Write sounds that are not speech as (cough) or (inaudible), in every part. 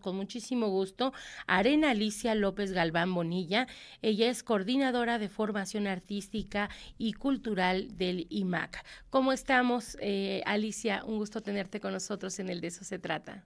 Con muchísimo gusto a Arena Alicia López Galván Bonilla. Ella es coordinadora de formación artística y cultural del IMAC. ¿Cómo estamos, eh, Alicia? Un gusto tenerte con nosotros en el De eso se trata.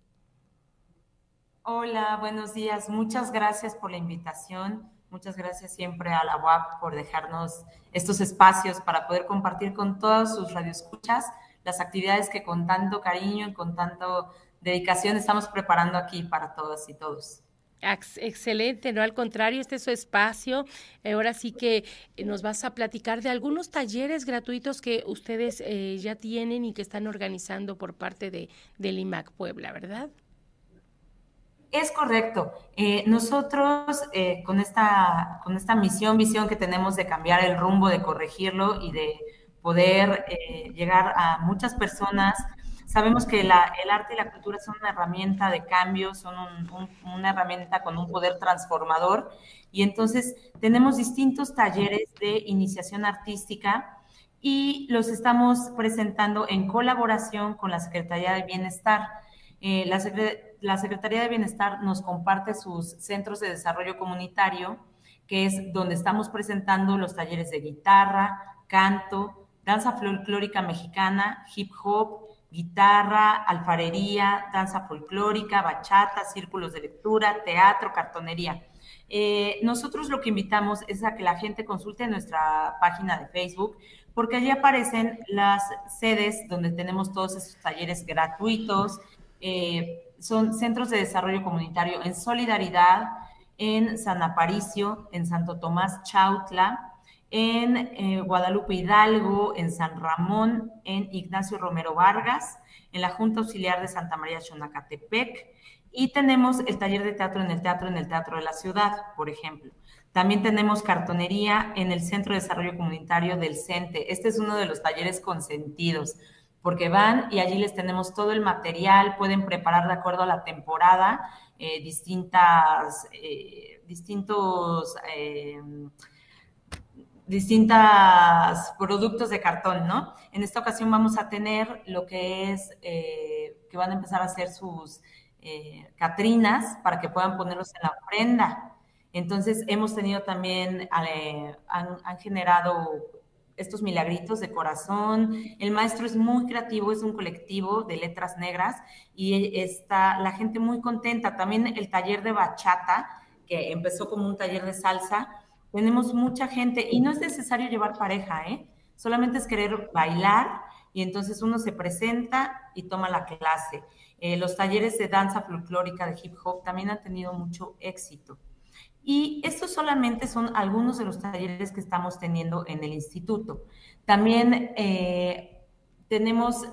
Hola, buenos días. Muchas gracias por la invitación. Muchas gracias siempre a la UAP por dejarnos estos espacios para poder compartir con todos sus radioescuchas las actividades que con tanto cariño y con tanto dedicación estamos preparando aquí para todas y todos. Excelente, no al contrario, este es su espacio. Ahora sí que eh, nos vas a platicar de algunos talleres gratuitos que ustedes eh, ya tienen y que están organizando por parte de, del IMAC Puebla, ¿verdad? Es correcto. Eh, nosotros con, esta, con esta misión, visión que tenemos de cambiar el rumbo, de corregirlo y de poder llegar a muchas personas Sabemos que el arte y la cultura son una herramienta de cambio, son una herramienta con un poder transformador y entonces tenemos distintos talleres de iniciación artística y los estamos presentando en colaboración con la Secretaría de Bienestar. Eh, la, la Secretaría de Bienestar nos comparte sus centros de desarrollo comunitario, que es donde estamos presentando los talleres de guitarra, canto, danza folclórica mexicana, hip hop, guitarra, alfarería, danza folclórica, bachata, círculos de lectura, teatro, cartonería. Eh, nosotros lo que invitamos es a que la gente consulte nuestra página de Facebook, porque allí aparecen las sedes donde tenemos todos esos talleres gratuitos. Eh, son centros de desarrollo comunitario en Solidaridad, en San Aparicio, en Santo Tomás Chautla, en eh, Guadalupe Hidalgo, en San Ramón, en Ignacio Romero Vargas, en la Junta Auxiliar de Santa María Xonacatepec, y tenemos el taller de teatro en el teatro en el Teatro de la Ciudad, por ejemplo. También tenemos cartonería en el Centro de Desarrollo Comunitario del CENTE. Este es uno de los talleres consentidos, porque van y allí les tenemos todo el material, pueden preparar de acuerdo a la temporada eh, distintas, eh, distintos distintos productos de cartón, ¿no? En esta ocasión vamos a tener lo que es, eh, que van a empezar a hacer sus eh, catrinas para que puedan ponerlos en la ofrenda. Entonces, hemos tenido también, eh, han, generado estos milagritos de corazón. El maestro es muy creativo, es un colectivo de letras negras y está la gente muy contenta. También el taller de bachata, que empezó como un taller de salsa, tenemos mucha gente y no es necesario llevar pareja, ¿eh? Solamente es querer bailar y entonces uno se presenta y toma la clase. Eh, los talleres de danza folclórica de hip hop también han tenido mucho éxito. Y estos solamente son algunos de los talleres que estamos teniendo en el instituto. También eh, tenemos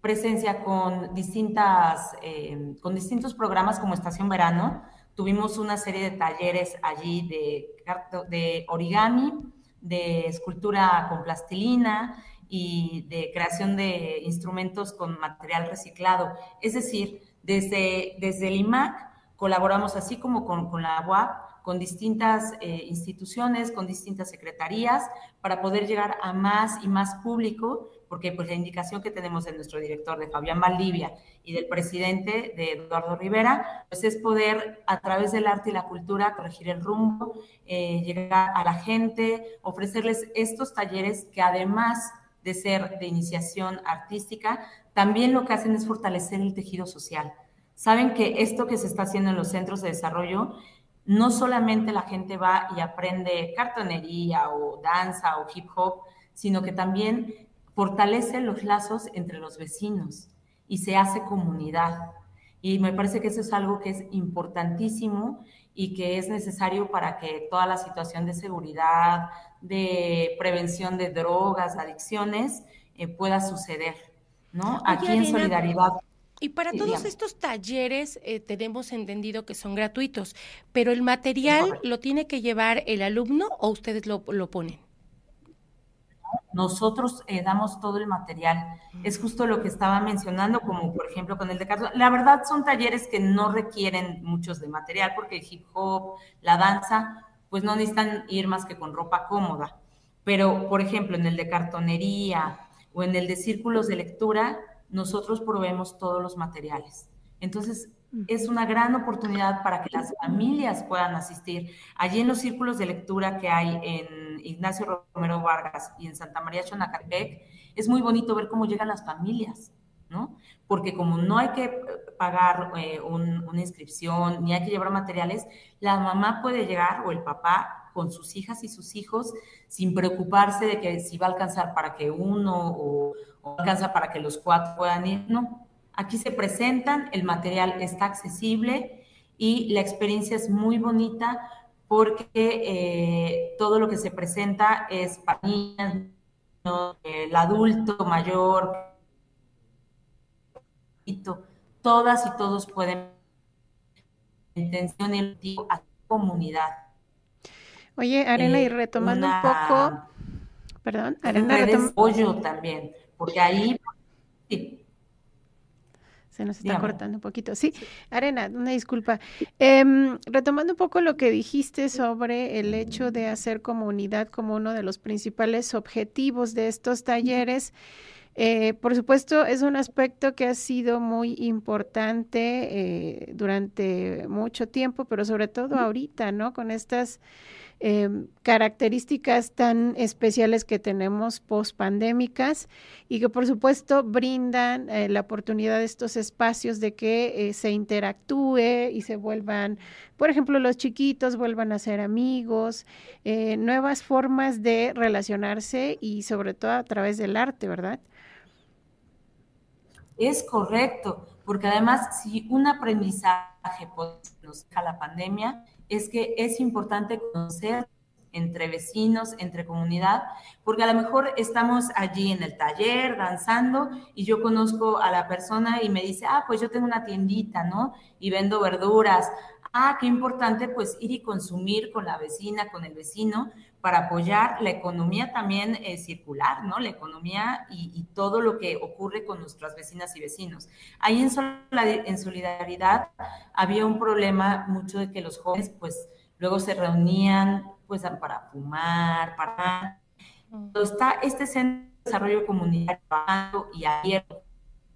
presencia con, distintas, eh, con distintos programas como Estación Verano, Tuvimos una serie de talleres allí de, de origami, de escultura con plastilina y de creación de instrumentos con material reciclado. Es decir, desde, desde el IMAC colaboramos así como con, con la UAP, con distintas eh, instituciones, con distintas secretarías, para poder llegar a más y más público porque pues la indicación que tenemos de nuestro director, de Fabián Valdivia, y del presidente, de Eduardo Rivera, pues es poder a través del arte y la cultura corregir el rumbo, eh, llegar a la gente, ofrecerles estos talleres que además de ser de iniciación artística, también lo que hacen es fortalecer el tejido social. Saben que esto que se está haciendo en los centros de desarrollo, no solamente la gente va y aprende cartonería o danza o hip hop, sino que también fortalece los lazos entre los vecinos y se hace comunidad. Y me parece que eso es algo que es importantísimo y que es necesario para que toda la situación de seguridad, de prevención de drogas, adicciones, eh, pueda suceder, ¿no? Aquí en solidaridad. Y para todos estos talleres eh, tenemos entendido que son gratuitos, pero el material lo tiene que llevar el alumno o ustedes lo, lo ponen. Nosotros eh, damos todo el material. Es justo lo que estaba mencionando, como por ejemplo con el de cartón. La verdad son talleres que no requieren muchos de material, porque el hip hop, la danza, pues no necesitan ir más que con ropa cómoda. Pero, por ejemplo, en el de cartonería o en el de círculos de lectura, nosotros proveemos todos los materiales. Entonces, es una gran oportunidad para que las familias puedan asistir. Allí en los círculos de lectura que hay en Ignacio Romero Vargas y en Santa María Chonacatepec, es muy bonito ver cómo llegan las familias, ¿no? Porque como no hay que pagar eh, una inscripción ni hay que llevar materiales, la mamá puede llegar o el papá con sus hijas y sus hijos sin preocuparse de que si va a alcanzar para que uno o, o alcanza para que los cuatro puedan ir, no Aquí se presentan, el material está accesible y la experiencia es muy bonita porque eh, todo lo que se presenta es para niñas, el adulto mayor, todas y todos pueden intención y a la comunidad. Oye, Arena, y eh, retomando un poco, perdón, Arena, retomando. también, porque ahí se nos está cortando un poquito. Sí, Arena, una disculpa. Em, retomando un poco lo que dijiste sobre el hecho de hacer comunidad como uno de los principales objetivos de estos talleres. Eh, por supuesto, es un aspecto que ha sido muy importante eh, durante mucho tiempo, pero sobre todo ahorita, ¿no? Con estas Em, características tan especiales que tenemos post pandémicas y que por supuesto brindan eh, la oportunidad de estos espacios de que eh, se interactúe y se vuelvan, por ejemplo, los chiquitos vuelvan a ser amigos, eh, nuevas formas de relacionarse y sobre todo a través del arte, ¿verdad? Es correcto, porque además si un aprendizaje nos deja la pandemia, es que es importante conocer entre vecinos, entre comunidad, porque a lo mejor estamos allí en el taller danzando y yo conozco a la persona y me dice, ah, pues yo tengo una tiendita, ¿no? Y vendo verduras. Ah, qué importante pues ir y consumir con la vecina, con el vecino, para apoyar la economía también eh, circular, ¿no? La economía y, todo lo que ocurre con nuestras vecinas y vecinos. Ahí en, en solidaridad había un problema mucho de que los jóvenes pues luego se reunían pues para fumar, para... Está este centro de desarrollo comunitario y abierto,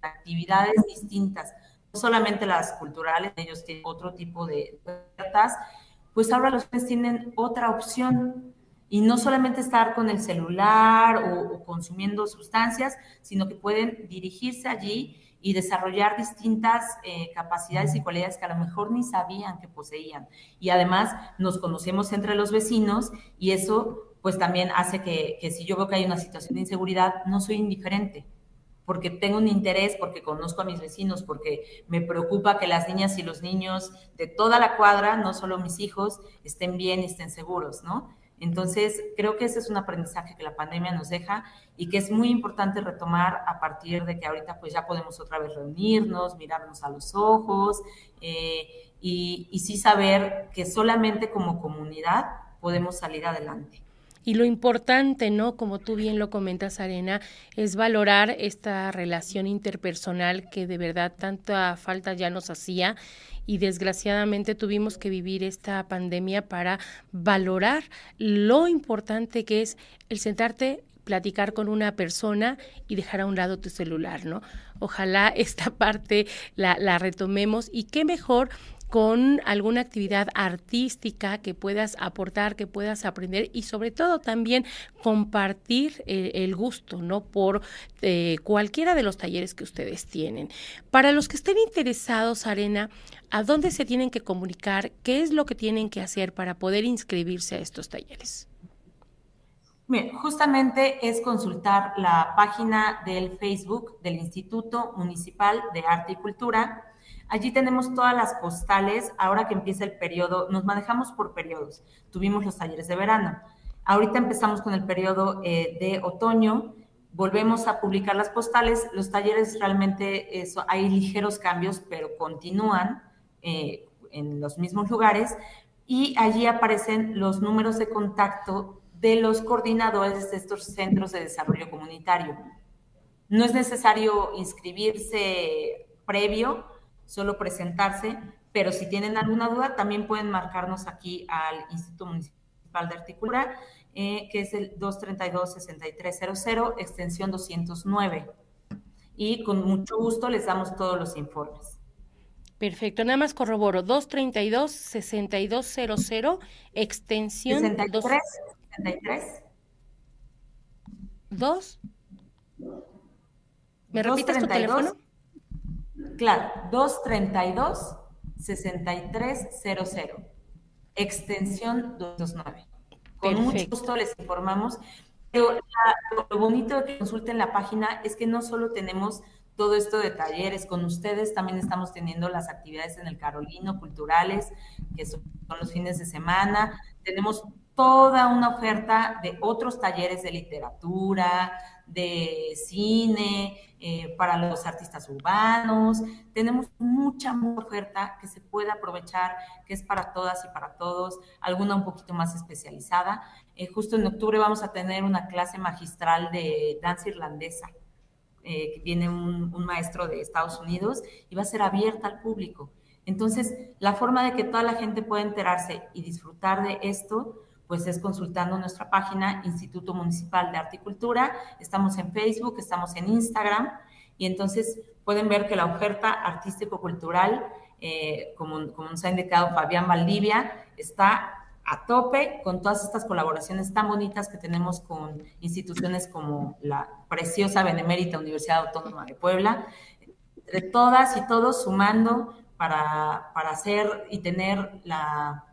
actividades distintas, solamente las culturales, ellos tienen otro tipo de ofertas, pues ahora los jóvenes tienen otra opción, y no solamente estar con el celular o, consumiendo sustancias, sino que pueden dirigirse allí y desarrollar distintas eh, capacidades y cualidades que a lo mejor ni sabían que poseían. Y además nos conocemos entre los vecinos y eso pues también hace que, que si yo veo que hay una situación de inseguridad, no soy indiferente, porque tengo un interés, porque conozco a mis vecinos, porque me preocupa que las niñas y los niños de toda la cuadra, no solo mis hijos, estén bien y estén seguros, ¿no? Entonces, creo que ese es un aprendizaje que la pandemia nos deja y que es muy importante retomar a partir de que ahorita pues ya podemos otra vez reunirnos, mirarnos a los ojos eh, y, y sí saber que solamente como comunidad podemos salir adelante. Y lo importante, ¿no? Como tú bien lo comentas, Arena, es valorar esta relación interpersonal que de verdad tanta falta ya nos hacía y desgraciadamente tuvimos que vivir esta pandemia para valorar lo importante que es el sentarte platicar con una persona y dejar a un lado tu celular, ¿no? Ojalá (laughs) esta parte la, la retomemos y qué mejor con alguna actividad artística que puedas aportar, que puedas aprender y sobre todo también compartir eh, el gusto, ¿no? Por eh, cualquiera de los talleres que ustedes tienen. Para los que estén interesados, Arena, ¿a dónde se tienen que comunicar? ¿Qué es lo que tienen que hacer para poder inscribirse a estos talleres? Bien, justamente es consultar la página del Facebook del Instituto Municipal de Arte y Cultura Allí tenemos todas las postales. Ahora que empieza el periodo, nos manejamos por periodos. Tuvimos los talleres de verano. Ahorita empezamos con el periodo eh, de otoño. Volvemos a publicar las postales. Los talleres realmente eso, hay ligeros cambios, pero continúan eh, en los mismos lugares. Y allí aparecen los números de contacto de los coordinadores de estos centros de desarrollo comunitario. No es necesario inscribirse previo, solo presentarse, pero si tienen alguna duda, también pueden marcarnos aquí al Instituto Municipal de Articula, eh, que es el 232-6300, extensión 209. Y con mucho gusto les damos todos los informes. Perfecto, nada más corroboro, 232-6200, extensión 63, 63. 2. ¿Me repites tu teléfono? Claro, 232-6300, extensión 209. Con mucho gusto les informamos. Pero lo bonito de que consulten la página es que no solo tenemos todo esto de talleres con ustedes, también estamos teniendo las actividades en el Carolino, culturales, que son los fines de semana. Tenemos toda una oferta de otros talleres de literatura, de cine, eh, para los artistas urbanos. Tenemos mucha, oferta que se puede aprovechar, que es para todas y para todos, alguna un poquito más especializada. Eh, justo en octubre vamos a tener una clase magistral de danza irlandesa, eh, que viene un maestro de Estados Unidos y va a ser abierta al público. Entonces, la forma de que toda la gente pueda enterarse y disfrutar de esto, pues es consultando nuestra página Instituto Municipal de Arte y Cultura. Estamos en Facebook, estamos en Instagram y entonces pueden ver que la oferta artístico-cultural, eh, como, como nos ha indicado Fabián Valdivia, está a tope con todas estas colaboraciones tan bonitas que tenemos con instituciones como la preciosa Benemérita Universidad Autónoma de Puebla, de todas y todos sumando para, para hacer y tener la,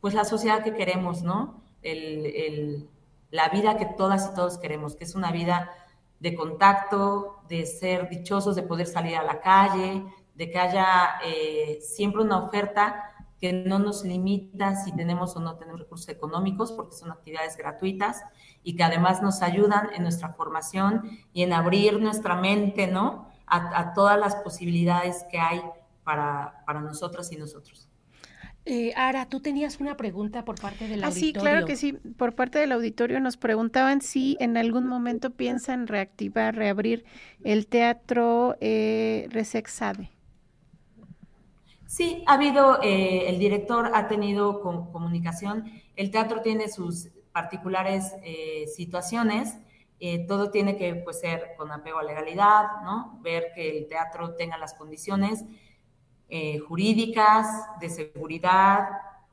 pues la sociedad que queremos, ¿no? El, la vida que todas y todos queremos, que es una vida de contacto, de ser dichosos, de poder salir a la calle, de que haya eh, siempre una oferta que no nos limita si tenemos o no tenemos recursos económicos, porque son actividades gratuitas y que además nos ayudan en nuestra formación y en abrir nuestra mente, ¿no? A, a todas las posibilidades que hay para, para nosotras y nosotros. Eh, Ara, tú tenías una pregunta por parte del ah, auditorio. Sí, claro que sí. Por parte del auditorio nos preguntaban si en algún momento piensan reactivar, reabrir el teatro eh, Resexade. Sí, ha habido, eh, el director ha tenido comunicación. El teatro tiene sus particulares eh, situaciones. todo tiene que pues, ser con apego a legalidad, ¿no? Ver que el teatro tenga las condiciones eh, jurídicas, de seguridad,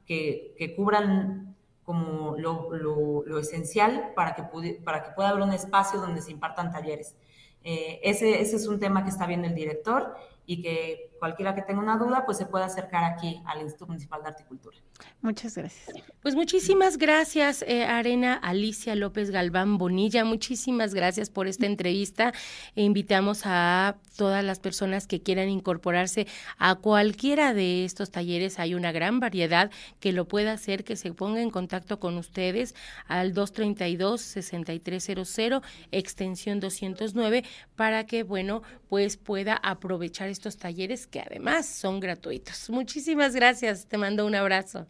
que, que cubran como lo, lo, lo, esencial para que, para que pueda haber un espacio donde se impartan talleres. Eh, ese, ese es un tema que está viendo el director y que cualquiera que tenga una duda, pues se puede acercar aquí al Instituto Municipal de Articultura. Muchas gracias. Pues muchísimas gracias, eh, Arena Alicia López Galván Bonilla. Muchísimas gracias por esta entrevista. E invitamos a todas las personas que quieran incorporarse a cualquiera de estos talleres. Hay una gran variedad que lo pueda hacer, que se ponga en contacto con ustedes al 232-6300, extensión 209, para que, bueno, pues pueda aprovechar estos talleres que además son gratuitos. Muchísimas gracias, te mando un abrazo.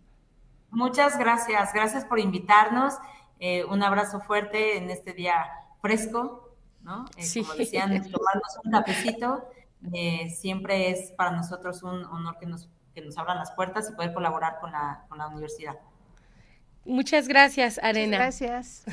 Muchas gracias, gracias por invitarnos. Eh, un abrazo fuerte en este día fresco, ¿no? Eh, como decían, (laughs) tomarnos un cafecito. Eh, siempre es para nosotros un honor que nos, que nos abran las puertas y poder colaborar con la, con la universidad. Muchas gracias, Arena. gracias.